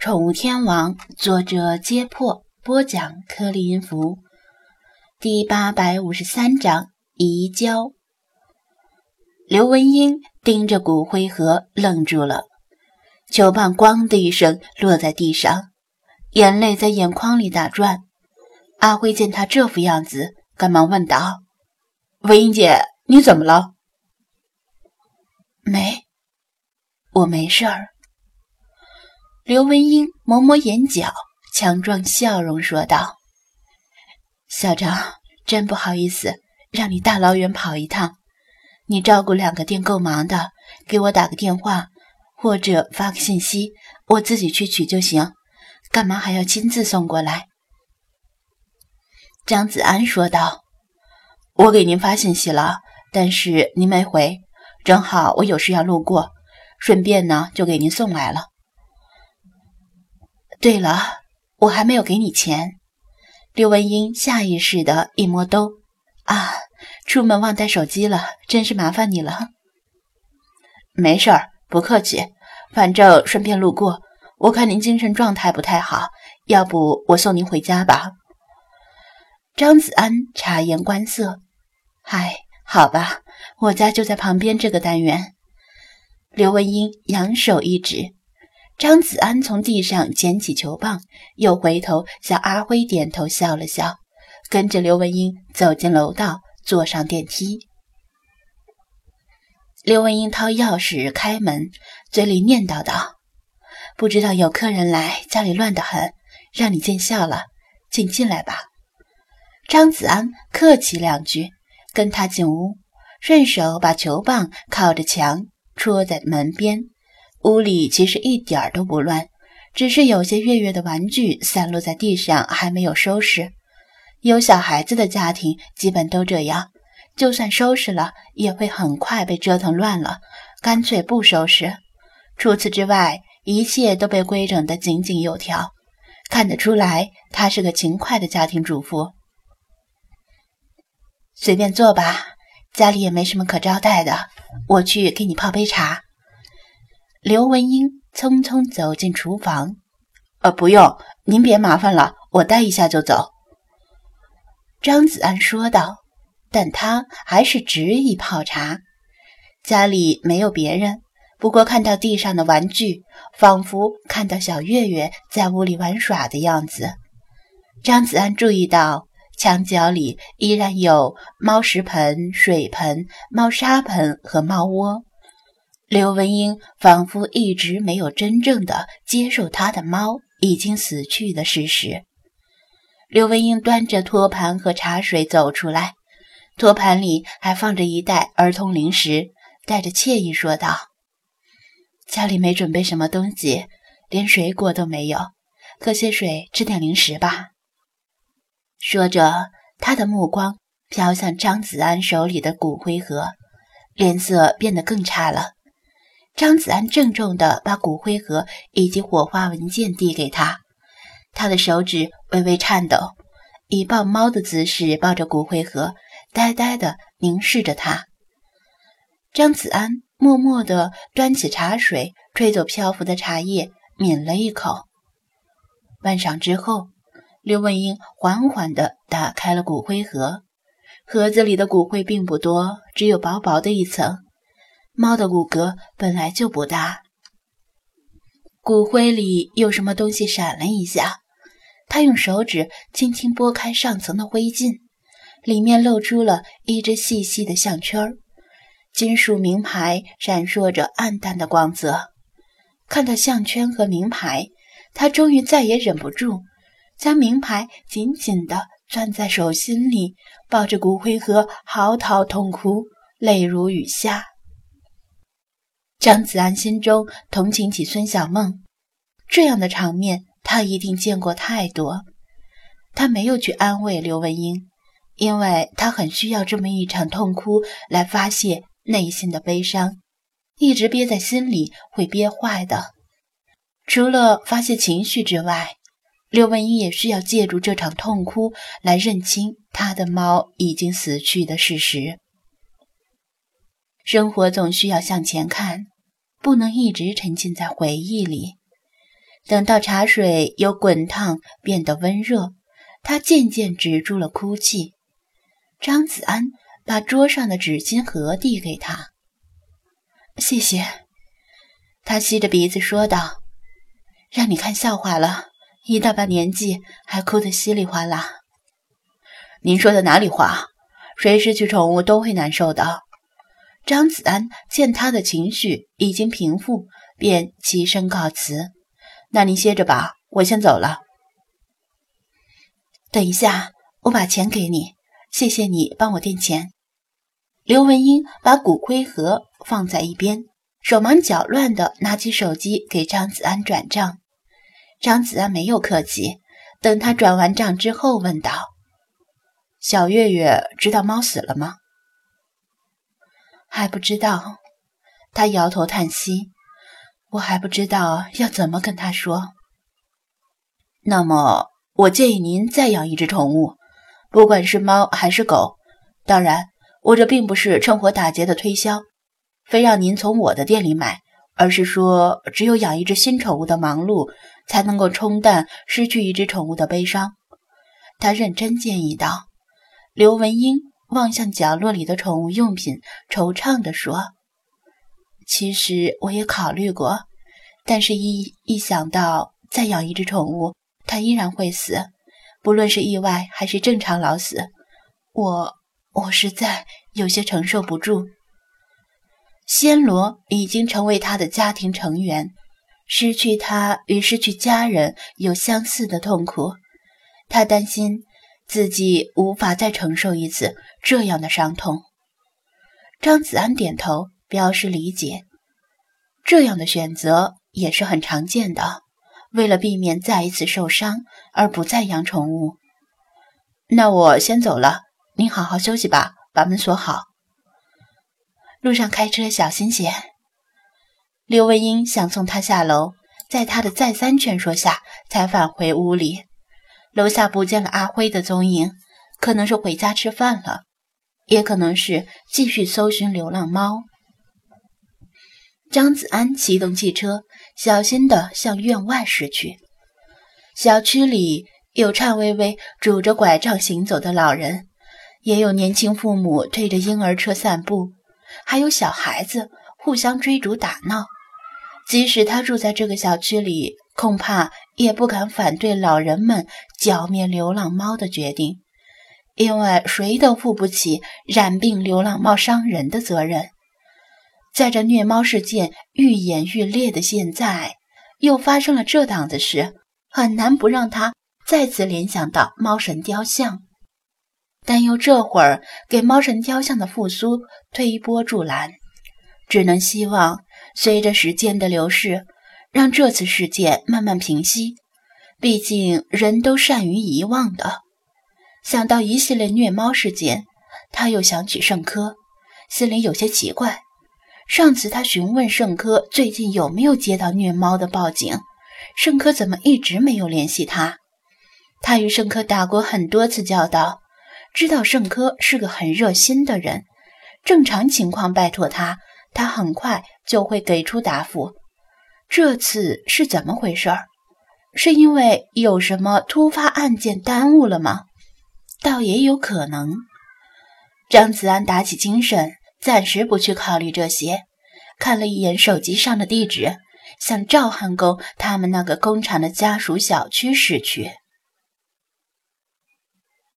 宠物天王》，作者：揭破，播讲：颗粒音符，第八百五十三章移交。刘文英盯着骨灰盒，愣住了。球棒“咣”的一声落在地上，眼泪在眼眶里打转。阿辉见他这副样子，赶忙问道：“文英姐，你怎么了？”“没，我没事儿。”刘文英抹抹眼角，强装笑容说道：“小张，真不好意思，让你大老远跑一趟。你照顾两个店够忙的，给我打个电话，或者发个信息，我自己去取就行。干嘛还要亲自送过来？”张子安说道：“我给您发信息了，但是您没回，正好我有事要路过，顺便呢就给您送来了。”对了，我还没有给你钱。刘文英下意识的一摸兜，啊，出门忘带手机了，真是麻烦你了。没事儿，不客气，反正顺便路过。我看您精神状态不太好，要不我送您回家吧。张子安察言观色，嗨，好吧，我家就在旁边这个单元。刘文英扬手一指。张子安从地上捡起球棒，又回头向阿辉点头笑了笑，跟着刘文英走进楼道，坐上电梯。刘文英掏钥匙开门，嘴里念叨道：“不知道有客人来，家里乱得很，让你见笑了，请进来吧。”张子安客气两句，跟他进屋，顺手把球棒靠着墙戳在门边。屋里其实一点儿都不乱，只是有些月月的玩具散落在地上，还没有收拾。有小孩子的家庭基本都这样，就算收拾了，也会很快被折腾乱了，干脆不收拾。除此之外，一切都被规整得井井有条，看得出来她是个勤快的家庭主妇。随便坐吧，家里也没什么可招待的，我去给你泡杯茶。刘文英匆匆走进厨房，“呃，不用，您别麻烦了，我待一下就走。”张子安说道，但他还是执意泡茶。家里没有别人，不过看到地上的玩具，仿佛看到小月月在屋里玩耍的样子。张子安注意到墙角里依然有猫食盆、水盆、猫砂盆和猫窝。刘文英仿佛一直没有真正的接受他的猫已经死去的事实。刘文英端着托盘和茶水走出来，托盘里还放着一袋儿童零食，带着惬意说道：“家里没准备什么东西，连水果都没有，喝些水，吃点零食吧。”说着，他的目光飘向张子安手里的骨灰盒，脸色变得更差了。张子安郑重地把骨灰盒以及火化文件递给他，他的手指微微颤抖，以抱猫的姿势抱着骨灰盒，呆呆地凝视着他。张子安默默地端起茶水，吹走漂浮的茶叶，抿了一口。半晌之后，刘文英缓缓地打开了骨灰盒，盒子里的骨灰并不多，只有薄薄的一层。猫的骨骼本来就不大，骨灰里有什么东西闪了一下，他用手指轻轻拨开上层的灰烬，里面露出了一只细细的项圈金属名牌闪烁着暗淡的光泽。看到项圈和名牌，他终于再也忍不住，将名牌紧紧地攥在手心里，抱着骨灰盒嚎啕痛哭，泪如雨下。张子安心中同情起孙小梦，这样的场面他一定见过太多。他没有去安慰刘文英，因为他很需要这么一场痛哭来发泄内心的悲伤，一直憋在心里会憋坏的。除了发泄情绪之外，刘文英也需要借助这场痛哭来认清他的猫已经死去的事实。生活总需要向前看。不能一直沉浸在回忆里。等到茶水由滚烫变得温热，他渐渐止住了哭泣。张子安把桌上的纸巾盒递给他，谢谢。他吸着鼻子说道：“让你看笑话了，一大把年纪还哭得稀里哗啦。”您说的哪里话？谁失去宠物都会难受的。张子安见他的情绪已经平复，便起身告辞。那您歇着吧，我先走了。等一下，我把钱给你，谢谢你帮我垫钱。刘文英把骨灰盒放在一边，手忙脚乱地拿起手机给张子安转账。张子安没有客气，等他转完账之后，问道：“小月月知道猫死了吗？”还不知道。他摇头叹息。我还不知道要怎么跟他说。那么，我建议您再养一只宠物，不管是猫还是狗。当然，我这并不是趁火打劫的推销，非让您从我的店里买，而是说，只有养一只新宠物的忙碌，才能够冲淡失去一只宠物的悲伤。他认真建议道。刘文英望向角落里的宠物用品，惆怅地说。其实我也考虑过，但是，一一想到再养一只宠物，它依然会死，不论是意外还是正常老死，我我实在有些承受不住。暹罗已经成为他的家庭成员，失去他与失去家人有相似的痛苦，他担心自己无法再承受一次这样的伤痛。张子安点头。表示理解，这样的选择也是很常见的。为了避免再一次受伤而不再养宠物，那我先走了，您好好休息吧，把门锁好。路上开车小心些。刘文英想送他下楼，在他的再三劝说下，才返回屋里。楼下不见了阿辉的踪影，可能是回家吃饭了，也可能是继续搜寻流浪猫。张子安启动汽车，小心地向院外驶去。小区里有颤巍巍拄着拐杖行走的老人，也有年轻父母推着婴儿车散步，还有小孩子互相追逐打闹。即使他住在这个小区里，恐怕也不敢反对老人们剿灭流浪猫的决定，因为谁都负不起染病流浪猫伤人的责任。在这虐猫事件愈演愈烈的现在，又发生了这档子事，很难不让他再次联想到猫神雕像，但又这会儿给猫神雕像的复苏推波助澜，只能希望随着时间的流逝，让这次事件慢慢平息。毕竟人都善于遗忘的。想到一系列虐猫事件，他又想起盛科，心里有些奇怪。上次他询问盛科最近有没有接到虐猫的报警，盛科怎么一直没有联系他？他与圣科打过很多次交道，知道圣科是个很热心的人。正常情况拜托他，他很快就会给出答复。这次是怎么回事？是因为有什么突发案件耽误了吗？倒也有可能。张子安打起精神。暂时不去考虑这些，看了一眼手机上的地址，向赵汉沟他们那个工厂的家属小区驶去。